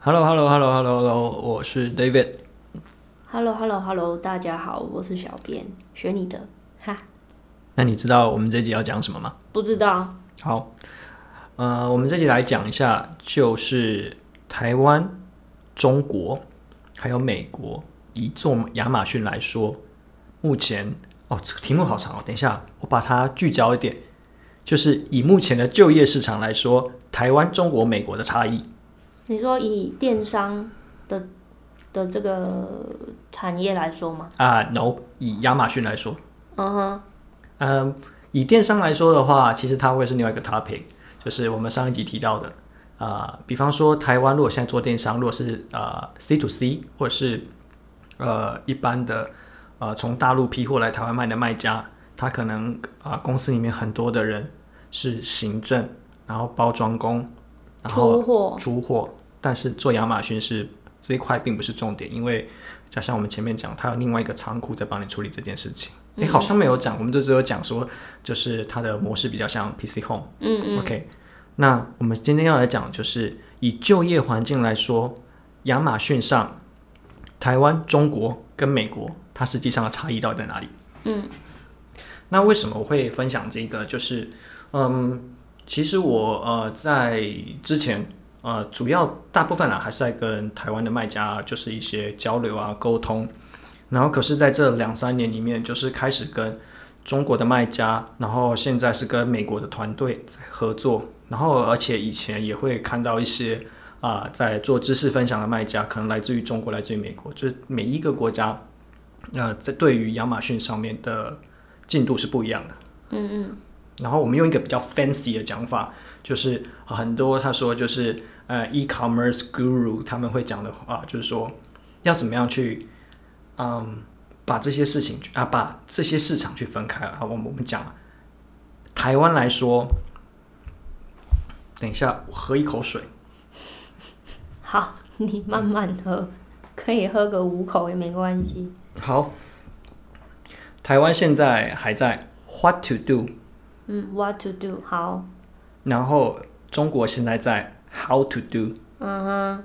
Hello，Hello，Hello，Hello，我是 David。Hello，Hello，Hello，大家好，我是小编，学你的哈。那你知道我们这集要讲什么吗？不知道。好，呃，我们这集来讲一下，就是台湾、中国还有美国，以做亚马逊来说，目前哦，这个题目好长哦。等一下，我把它聚焦一点，就是以目前的就业市场来说，台湾、中国、美国的差异。你说以电商的的这个产业来说吗？啊、uh,，no，以亚马逊来说，嗯哼，嗯，以电商来说的话，其实它会是另外一个 topic，就是我们上一集提到的啊、呃，比方说台湾如果现在做电商，如果是啊、呃、C to C 或者是呃一般的呃从大陆批货来台湾卖的卖家，他可能啊、呃、公司里面很多的人是行政，然后包装工，然后出货，出货。但是做亚马逊是这一块并不是重点，因为加上我们前面讲，它有另外一个仓库在帮你处理这件事情。你、嗯、好像没有讲，我们就只有讲说，就是它的模式比较像 PC Home。嗯嗯。OK，那我们今天要来讲，就是以就业环境来说，亚马逊上台湾、中国跟美国，它实际上的差异到底在哪里？嗯。那为什么我会分享这个？就是嗯，其实我呃在之前。呃，主要大部分啊还是在跟台湾的卖家就是一些交流啊沟通，然后可是在这两三年里面，就是开始跟中国的卖家，然后现在是跟美国的团队在合作，然后而且以前也会看到一些啊、呃、在做知识分享的卖家，可能来自于中国，来自于美国，就是每一个国家，呃，在对于亚马逊上面的进度是不一样的。嗯嗯。然后我们用一个比较 fancy 的讲法。就是很多他说就是呃，e-commerce guru 他们会讲的话，就是说要怎么样去嗯把这些事情啊把这些市场去分开了。好，我们我们讲台湾来说，等一下我喝一口水。好，你慢慢喝，可以喝个五口也没关系。好，台湾现在还在 what to do？嗯，what to do？好。然后中国现在在 How to do，嗯哼，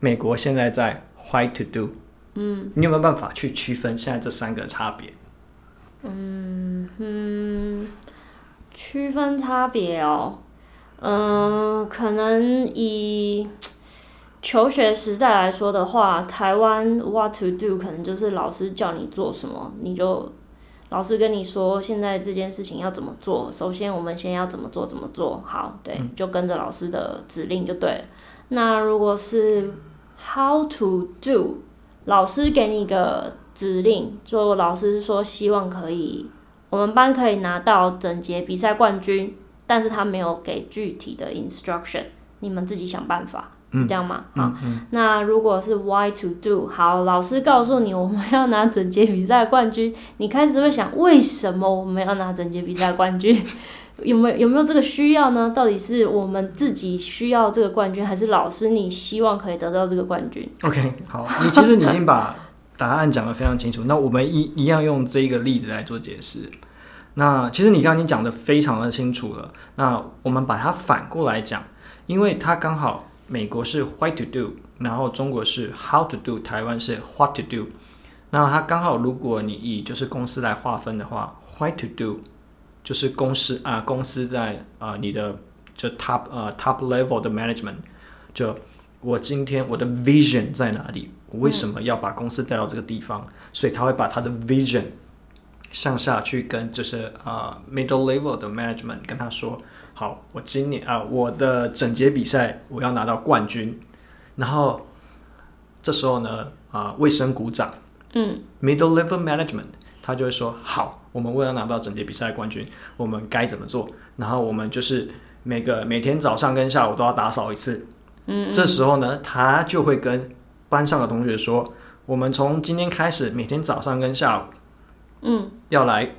美国现在在 Why to do，嗯，你有没有办法去区分现在这三个差别？嗯哼，区分差别哦，嗯、呃，可能以求学时代来说的话，台湾 What to do 可能就是老师叫你做什么，你就。老师跟你说，现在这件事情要怎么做？首先，我们先要怎么做？怎么做好？对，就跟着老师的指令就对了。那如果是 how to do，老师给你一个指令，就老师说希望可以，我们班可以拿到整节比赛冠军，但是他没有给具体的 instruction，你们自己想办法。是这样吗？嗯、好、嗯，那如果是 why to do，好，老师告诉你我们要拿整节比赛冠军，你开始会想为什么我们要拿整节比赛冠军？有没有有没有这个需要呢？到底是我们自己需要这个冠军，还是老师你希望可以得到这个冠军？OK，好，你其实你已经把 答案讲得非常清楚。那我们一一样用这个例子来做解释。那其实你刚刚已经讲得非常的清楚了。那我们把它反过来讲，因为它刚好。美国是 Why to do，然后中国是 How to do，台湾是 What to do。那它刚好，如果你以就是公司来划分的话，Why to do 就是公司啊，公司在啊你的就 top 呃 top level 的 management，就我今天我的 vision 在哪里？我为什么要把公司带到这个地方？所以他会把他的 vision 向下去跟就是啊 middle level 的 management 跟他说。好，我今年啊，我的整节比赛我要拿到冠军，然后这时候呢，啊，卫生股长，嗯，middle level management，他就会说，好，我们为了拿到整节比赛冠军，我们该怎么做？然后我们就是每个每天早上跟下午都要打扫一次，嗯，嗯，这时候呢，他就会跟班上的同学说，我们从今天开始，每天早上跟下午，嗯，要来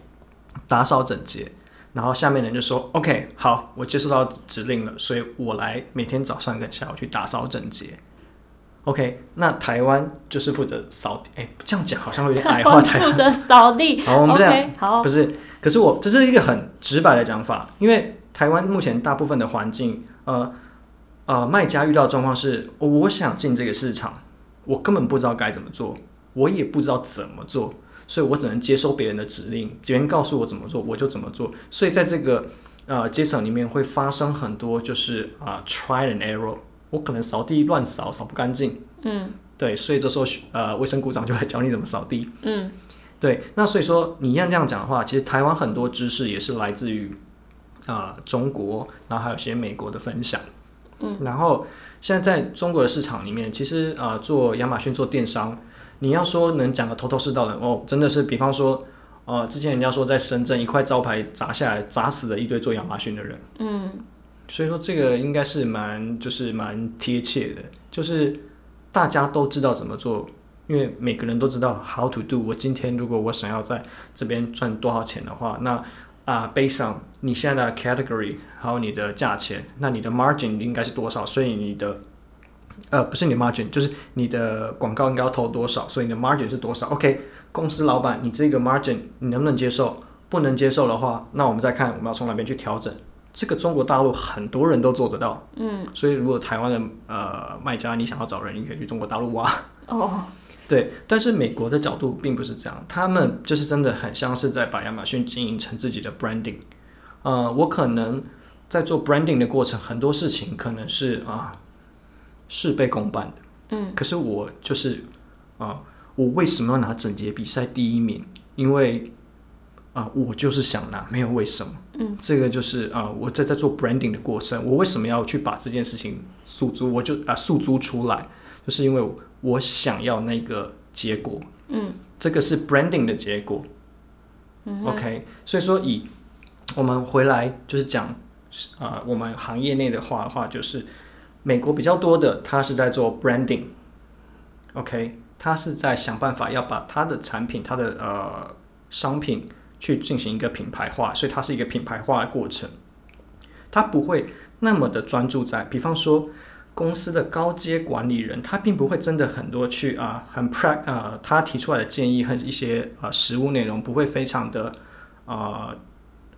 打扫整洁。然后下面人就说：“OK，好，我接收到指令了，所以我来每天早上跟下午去打扫整洁。OK，那台湾就是负责扫地。哎，这样讲好像有点矮化。台湾负责扫地。好，我们这样、okay, 好，不是，可是我这是一个很直白的讲法，因为台湾目前大部分的环境，呃呃，卖家遇到的状况是，我想进这个市场，我根本不知道该怎么做，我也不知道怎么做，所以我只能接收别人的指令，别人告诉我怎么做，我就怎么做。所以在这个呃阶层里面会发生很多就是啊、呃、try and error，我可能扫地乱扫扫不干净，嗯，对，所以这时候呃卫生股长就来教你怎么扫地，嗯，对，那所以说你一样这样讲的话，其实台湾很多知识也是来自于啊、呃、中国，然后还有些美国的分享。嗯，然后现在在中国的市场里面，其实啊、呃，做亚马逊做电商，你要说能讲个头头是道的哦，真的是，比方说，呃，之前人家说在深圳一块招牌砸下来，砸死了一堆做亚马逊的人。嗯，所以说这个应该是蛮就是蛮贴切的，就是大家都知道怎么做，因为每个人都知道 how to do。我今天如果我想要在这边赚多少钱的话，那啊，based on 你现在的 category，还有你的价钱，那你的 margin 应该是多少？所以你的，呃，不是你的 margin，就是你的广告应该要投多少？所以你的 margin 是多少？OK，公司老板，你这个 margin 你能不能接受？不能接受的话，那我们再看我们要从哪边去调整。这个中国大陆很多人都做得到，嗯，所以如果台湾的呃卖家你想要找人，你可以去中国大陆挖。哦。对，但是美国的角度并不是这样，他们就是真的很像是在把亚马逊经营成自己的 branding。呃，我可能在做 branding 的过程，很多事情可能是啊事倍功半的。嗯，可是我就是啊，我为什么要拿整洁比赛第一名？因为啊，我就是想拿，没有为什么。嗯，这个就是啊，我在在做 branding 的过程，我为什么要去把这件事情诉诸？我就啊诉诸出来，就是因为我。我想要那个结果，嗯，这个是 branding 的结果，嗯，OK，所以说以我们回来就是讲，啊、呃，我们行业内的话的话，就是美国比较多的，他是在做 branding，OK，他是在想办法要把他的产品、他的呃商品去进行一个品牌化，所以它是一个品牌化的过程，他不会那么的专注在，比方说。公司的高阶管理人，他并不会真的很多去啊，很 pra 啊、呃，他提出来的建议和一些呃实务内容不会非常的啊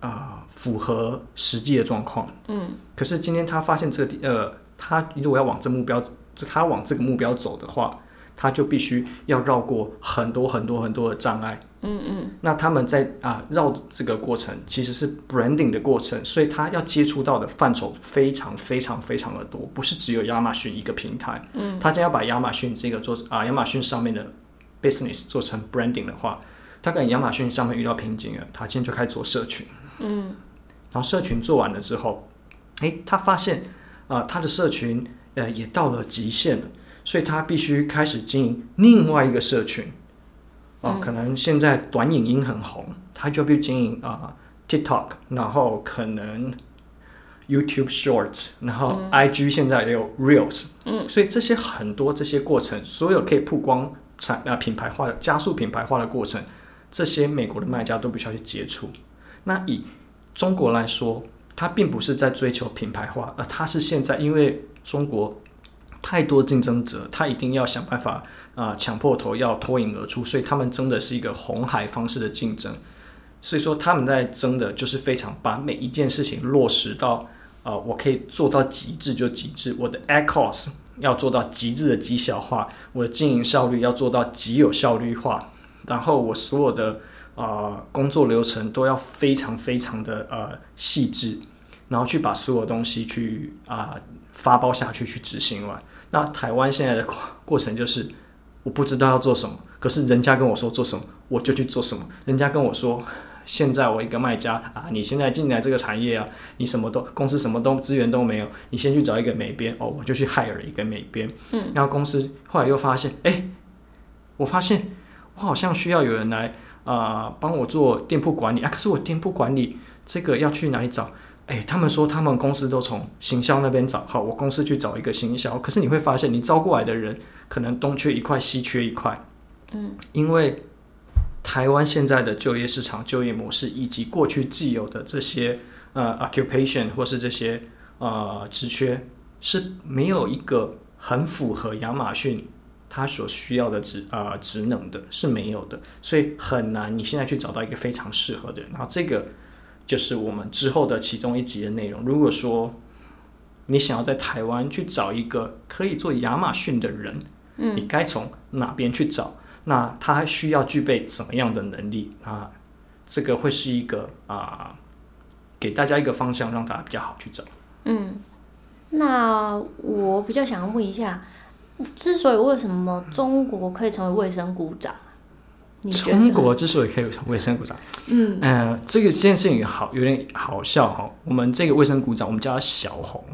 啊、呃、符合实际的状况。嗯。可是今天他发现这个呃，他如果要往这目标，就他往这个目标走的话，他就必须要绕过很多很多很多的障碍。嗯嗯，那他们在啊绕这个过程其实是 branding 的过程，所以他要接触到的范畴非常非常非常的多，不是只有亚马逊一个平台。嗯，他将要把亚马逊这个做啊亚马逊上面的 business 做成 branding 的话，他可能亚马逊上面遇到瓶颈了，他今天就开始做社群。嗯，然后社群做完了之后，诶，他发现啊他的社群呃也到了极限了，所以他必须开始经营另外一个社群。哦，可能现在短影音很红，他就必须经营啊、呃、TikTok，然后可能 YouTube Shorts，然后 IG 现在也有 Reels，嗯，所以这些很多这些过程，所有可以曝光产啊品牌化的加速品牌化的过程，这些美国的卖家都必须要去接触。那以中国来说，他并不是在追求品牌化，而他是现在因为中国。太多竞争者，他一定要想办法啊，抢破头要脱颖而出，所以他们争的是一个红海方式的竞争。所以说他们在争的就是非常把每一件事情落实到啊，我可以做到极致就极致，我的 ad cost 要做到极致的极小化，我的经营效率要做到极有效率化，然后我所有的啊工作流程都要非常非常的呃细致，然后去把所有东西去啊发包下去去执行完。那台湾现在的过过程就是，我不知道要做什么，可是人家跟我说做什么，我就去做什么。人家跟我说，现在我一个卖家啊，你现在进来这个产业啊，你什么都公司什么都资源都没有，你先去找一个美编哦，我就去 hire 一个美编。嗯，然后公司后来又发现，哎，我发现我好像需要有人来啊、呃、帮我做店铺管理啊，可是我店铺管理这个要去哪里找？哎，他们说他们公司都从行销那边找，好，我公司去找一个行销。可是你会发现，你招过来的人可能东缺一块，西缺一块。嗯，因为台湾现在的就业市场、就业模式以及过去既有的这些呃 occupation 或是这些呃职缺是没有一个很符合亚马逊它所需要的职呃职能的，是没有的，所以很难你现在去找到一个非常适合的人。然后这个。就是我们之后的其中一集的内容。如果说你想要在台湾去找一个可以做亚马逊的人，嗯，你该从哪边去找？那他还需要具备怎么样的能力？啊，这个会是一个啊，给大家一个方向，让大家比较好去找。嗯，那我比较想要问一下，之所以为什么中国可以成为卫生股长？中国之所以可以成为卫生股长，嗯，呃，这个这件事情好有点好笑哈。我们这个卫生股长，我们叫他小红。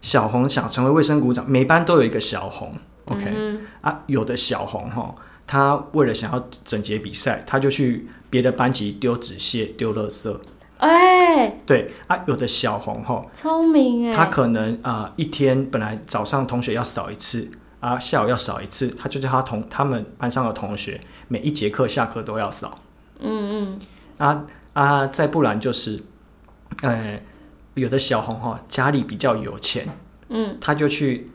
小红想成为卫生股长，每班都有一个小红，OK、嗯、啊，有的小红哈，他为了想要整洁比赛，他就去别的班级丢纸屑、丢垃圾。哎，对啊，有的小红哈，聪明哎，他可能啊、呃，一天本来早上同学要扫一次。啊，下午要扫一次，他就叫他同他们班上的同学每一节课下课都要扫。嗯嗯。啊啊，再不然就是，呃，有的小红哈家里比较有钱，嗯，他就去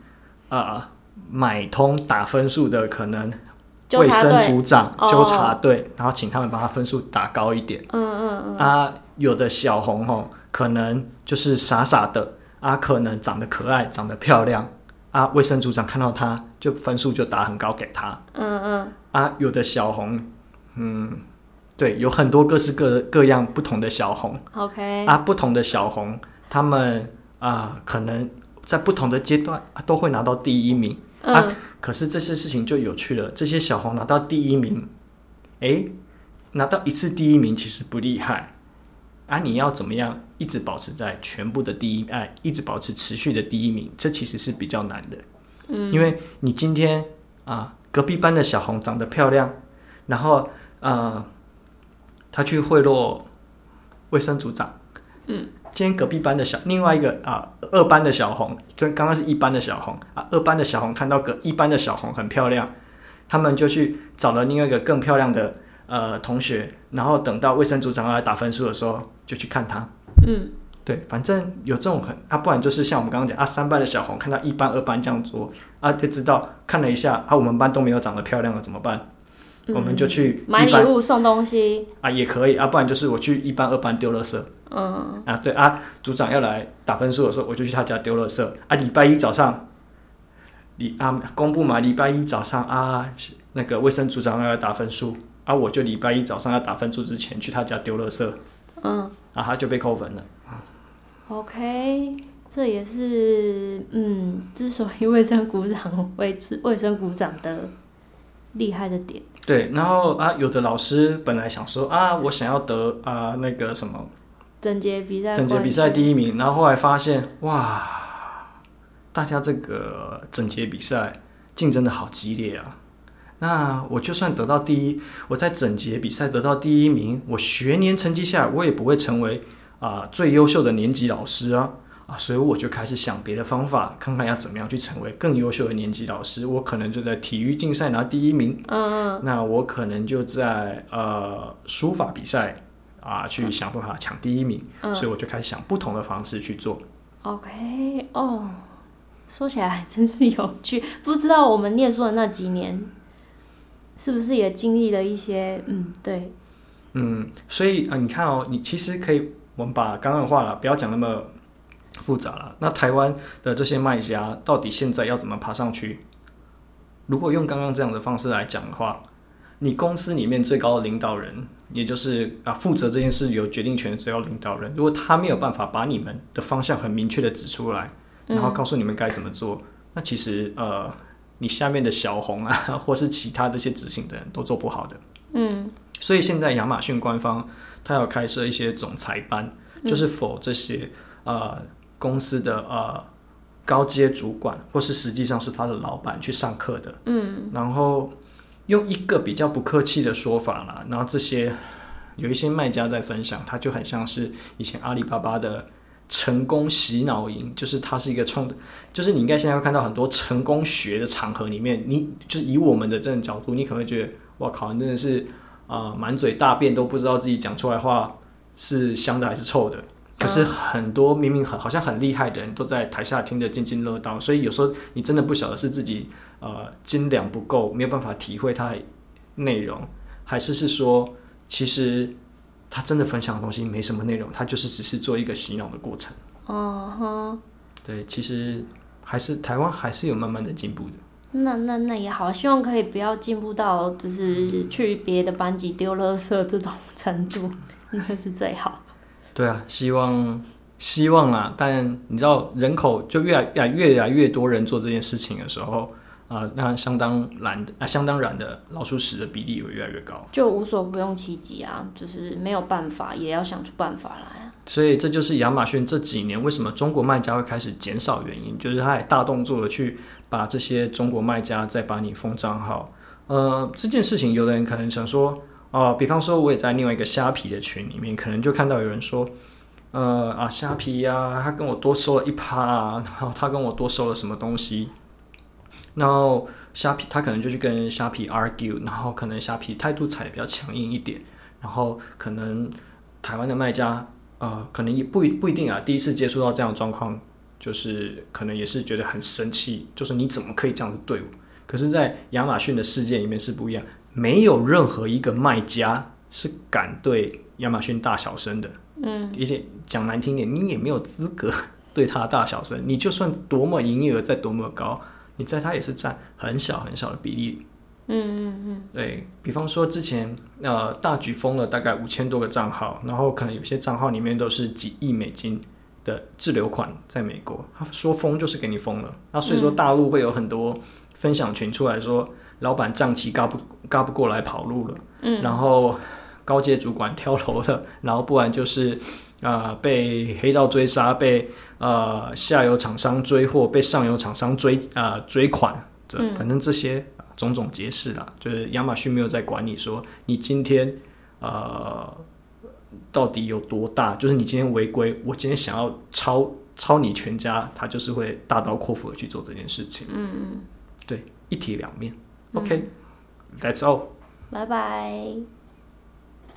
啊、呃、买通打分数的可能卫生组长纠察队，然后请他们把他分数打高一点。嗯嗯嗯。啊，有的小红哦可能就是傻傻的，啊，可能长得可爱，长得漂亮。啊，卫生组长看到他就分数就打很高给他。嗯嗯。啊，有的小红，嗯，对，有很多各式各各样不同的小红。OK。啊，不同的小红，他们啊，可能在不同的阶段都会拿到第一名。嗯。啊，可是这些事情就有趣了，这些小红拿到第一名，哎，拿到一次第一名其实不厉害。啊，你要怎么样一直保持在全部的第一，哎，一直保持持续的第一名，这其实是比较难的。嗯，因为你今天啊，隔壁班的小红长得漂亮，然后啊，他去贿赂卫生组长。嗯，今天隔壁班的小另外一个啊，二班的小红，就刚刚是一班的小红啊，二班的小红看到隔一班的小红很漂亮，他们就去找了另外一个更漂亮的。呃，同学，然后等到卫生组长要来打分数的时候，就去看他。嗯，对，反正有这种很啊，不然就是像我们刚刚讲啊，三班的小红看到一班、二班这样做啊，就知道看了一下啊，我们班都没有长得漂亮了，怎么办？嗯、我们就去买礼物送东西啊，也可以啊，不然就是我去一班、二班丢垃圾。嗯，啊，对啊，组长要来打分数的时候，我就去他家丢垃圾啊。礼拜一早上，礼啊公布嘛，礼拜一早上啊，那个卫生组长要来打分数。啊！我就礼拜一早上要打分数之前去他家丢垃圾，嗯，啊他就被扣分了。OK，这也是嗯，之所以卫生股长为卫生股长的厉害的点。对，然后啊，有的老师本来想说啊，我想要得啊那个什么整洁比赛整洁比赛第一名，然后后来发现哇，大家这个整洁比赛竞争的好激烈啊。那我就算得到第一，我在整洁比赛得到第一名，我学年成绩下来，我也不会成为啊、呃、最优秀的年级老师啊啊，所以我就开始想别的方法，看看要怎么样去成为更优秀的年级老师。我可能就在体育竞赛拿第一名，嗯嗯，那我可能就在呃书法比赛啊、呃、去想办法抢第一名，嗯，所以我就开始想不同的方式去做。OK，哦，说起来还真是有趣，不知道我们念书的那几年。是不是也经历了一些？嗯，对，嗯，所以啊，你看哦，你其实可以，我们把刚刚的话了，不要讲那么复杂了。那台湾的这些卖家，到底现在要怎么爬上去？如果用刚刚这样的方式来讲的话，你公司里面最高的领导人，也就是啊负责这件事有决定权的最高领导人，如果他没有办法把你们的方向很明确的指出来，然后告诉你们该怎么做，嗯、那其实呃。你下面的小红啊，或是其他这些执行的人都做不好的。嗯，所以现在亚马逊官方他要开设一些总裁班，嗯、就是 for 这些呃公司的呃高阶主管，或是实际上是他的老板去上课的。嗯，然后用一个比较不客气的说法啦，然后这些有一些卖家在分享，他就很像是以前阿里巴巴的。成功洗脑营，就是它是一个创，就是你应该现在会看到很多成功学的场合里面，你就是以我们的这种角度，你可能会觉得，哇靠，你真的是啊满嘴大便都不知道自己讲出来话是香的还是臭的。可是很多明明很好像很厉害的人都在台下听得津津乐道，所以有时候你真的不晓得是自己呃斤两不够，没有办法体会他的内容，还是是说其实。他真的分享的东西没什么内容，他就是只是做一个洗脑的过程。哦、uh huh. 对，其实还是台湾还是有慢慢的进步的。那那那也好，希望可以不要进步到就是去别的班级丢垃圾这种程度，应该是最好。对啊，希望希望啦，但你知道人口就越来越越来越多人做这件事情的时候啊、呃，那相当然的啊，相当然的老鼠屎的比例会越来越高，就无所不用其极啊，就是没有办法，也要想出办法来啊。所以这就是亚马逊这几年为什么中国卖家会开始减少原因，就是他也大动作的去。把这些中国卖家再把你封账号，呃，这件事情有的人可能想说，哦、比方说我也在另外一个虾皮的群里面，可能就看到有人说，呃啊虾皮呀、啊，他跟我多收了一趴啊，然后他跟我多收了什么东西，然后虾皮他可能就去跟虾皮 argue，然后可能虾皮态度才比较强硬一点，然后可能台湾的卖家，呃，可能也不一不一定啊，第一次接触到这样的状况。就是可能也是觉得很生气，就是你怎么可以这样子对我？可是，在亚马逊的世界里面是不一样，没有任何一个卖家是敢对亚马逊大小声的。嗯，而且讲难听点，你也没有资格 对他大小声。你就算多么营业额再多么高，你在他也是占很小很小的比例。嗯嗯嗯，对，比方说之前呃大举封了大概五千多个账号，然后可能有些账号里面都是几亿美金。的滞留款在美国，他说封就是给你封了，那所以说大陆会有很多分享群出来说，嗯、老板账期嘎不嘎不过来跑路了，嗯，然后高阶主管跳楼了，然后不然就是啊、呃、被黑道追杀，被呃下游厂商追货，被上游厂商追啊、呃、追款，这反正这些种种皆是啦，就是亚马逊没有在管你说你今天呃。到底有多大？就是你今天违规，我今天想要抄抄你全家，他就是会大刀阔斧的去做这件事情。嗯嗯，对，一体两面。OK，That's all。拜拜。